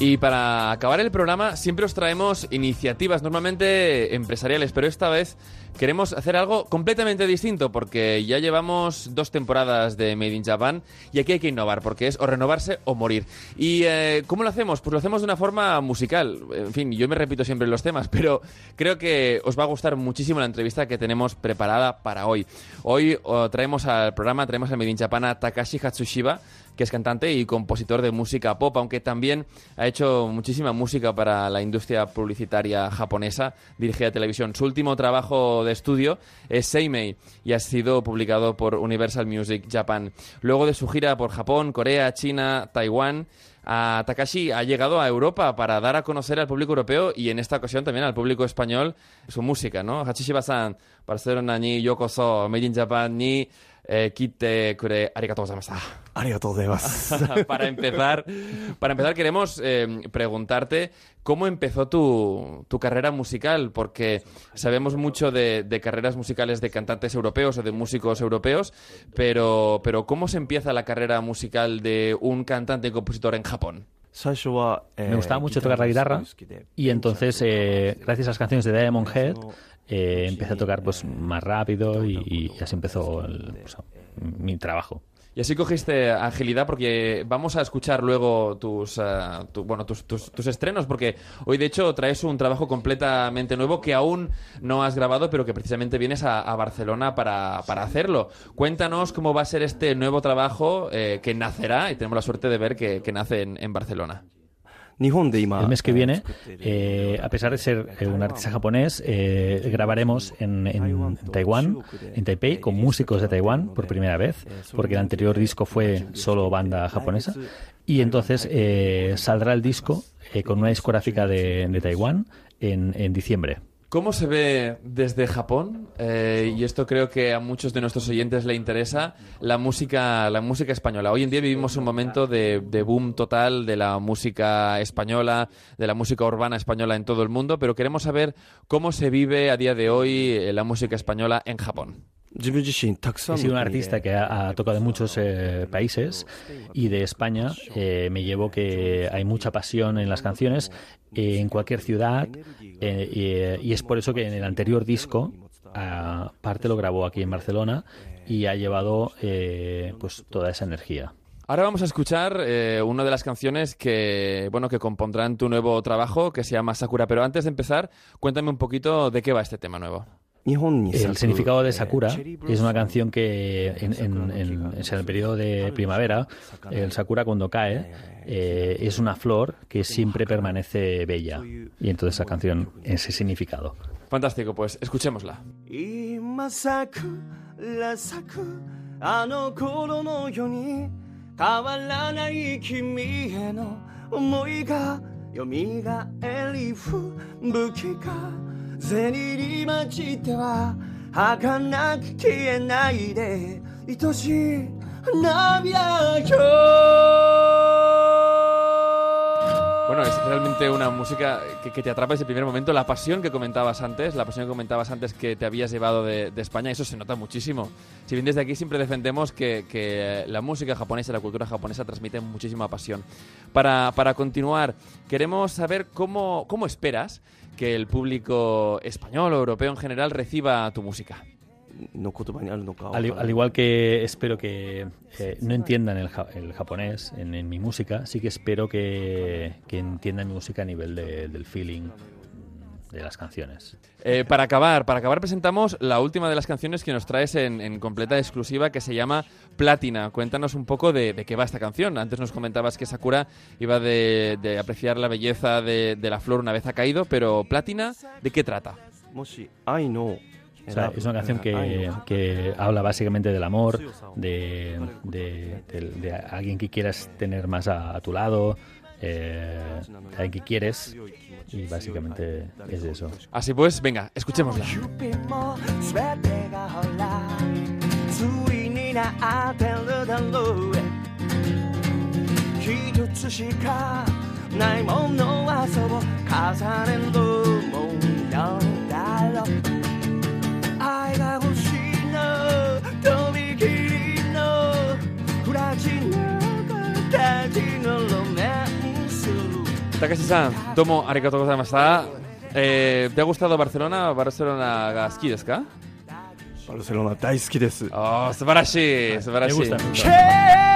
Y para acabar el programa siempre os traemos iniciativas normalmente empresariales, pero esta vez queremos hacer algo completamente distinto porque ya llevamos dos temporadas de Made in Japan y aquí hay que innovar porque es o renovarse o morir. ¿Y eh, cómo lo hacemos? Pues lo hacemos de una forma musical. En fin, yo me repito siempre los temas, pero creo que os va a gustar muchísimo la entrevista que tenemos preparada para hoy. Hoy traemos al programa, traemos a Made in Japan a Takashi Hatsushiba que es cantante y compositor de música pop, aunque también ha hecho muchísima música para la industria publicitaria japonesa, dirigida a televisión. Su último trabajo de estudio es Seimei y ha sido publicado por Universal Music Japan. Luego de su gira por Japón, Corea, China, Taiwán, Takashi ha llegado a Europa para dar a conocer al público europeo y en esta ocasión también al público español su música, ¿no? Hachishiba-san, Barcelona ni Yokoso, Made in Japan ni eh, kite kure arigatou gozaimashita. Arigatou para empezar, para empezar queremos eh, preguntarte cómo empezó tu, tu, carrera musical, porque sabemos mucho de, de, carreras musicales de cantantes europeos o de músicos europeos, pero, pero ¿cómo se empieza la carrera musical de un cantante y compositor en Japón? Me gustaba mucho tocar la guitarra y entonces, eh, gracias a las canciones de Diamond Head, eh, empecé a tocar pues más rápido y, así empezó pues, mi trabajo. Y así cogiste agilidad porque vamos a escuchar luego tus, eh, bueno, tus, tus, estrenos porque hoy de hecho traes un trabajo completamente nuevo que aún no has grabado pero que precisamente vienes a, Barcelona para, hacerlo. Cuéntanos cómo va a ser este nuevo trabajo eh, que nacerá y tenemos la suerte de ver que, nace en Barcelona. El mes que viene, eh, a pesar de ser eh, un artista japonés, eh, grabaremos en, en, Taiwán, en Taipei, con músicos de Taiwán por primera vez, porque el anterior disco fue solo banda japonesa. Y entonces saldrá el disco con una discográfica de, de Taiwán en, en diciembre. ¿Cómo se ve desde Japón? Eh, y esto creo que a muchos de nuestros oyentes le interesa la música, la música española. Hoy en día vivimos un momento de, boom total de la música española, de la música urbana española en todo el mundo, pero queremos saber cómo se vive a día de hoy eh, la música española en Japón. He sido un artista que ha, tocado en muchos eh, países y de España me llevo que hay mucha pasión en las canciones en cualquier ciudad eh, y, es por eso que en el anterior disco parte lo grabó aquí en Barcelona y ha llevado eh, pues toda esa energía. Ahora vamos a escuchar eh, una de las canciones que bueno que compondrán tu nuevo trabajo que se llama Sakura. Pero antes de empezar, cuéntame un poquito de qué va este tema nuevo. El significado de Sakura es una canción que en, el periodo de primavera, el Sakura cuando cae, eh, es una flor que siempre permanece bella. Y entonces esa canción, ese significado. Fantástico, pues escuchémosla. Bueno, es realmente una música que, te atrapa desde el primer momento. La pasión que comentabas antes, la pasión que comentabas antes que te habías llevado de, España, eso se nota muchísimo. Si bien desde aquí siempre defendemos que, la música japonesa, la cultura japonesa transmite muchísima pasión. Para, para continuar, queremos saber cómo, cómo esperas que el público español o europeo en general reciba tu música. Al, igual que espero que eh, no entiendan el, japonés en, mi música, sí que espero que, entiendan mi música a nivel del feeling de las canciones. Eh, para acabar, para acabar presentamos la última de las canciones que nos traes en, completa exclusiva que se llama Platina. Cuéntanos un poco de, qué va esta canción. Antes nos comentabas que Sakura iba de, apreciar la belleza de, la flor una vez ha caído, pero Platina, ¿de qué trata? es una canción que, habla básicamente del amor, de, alguien que quieras tener más a, tu lado, eh, alguien que quieres y básicamente es eso. Así pues, venga, escuchémosla. Takashi san, domo arigatou gozaimashita. Eh, ¿Te ha gustado Barcelona? Barcelona ga suki desu ka? バルセロナ大好きです。ああ、素晴らしい、素晴らしい。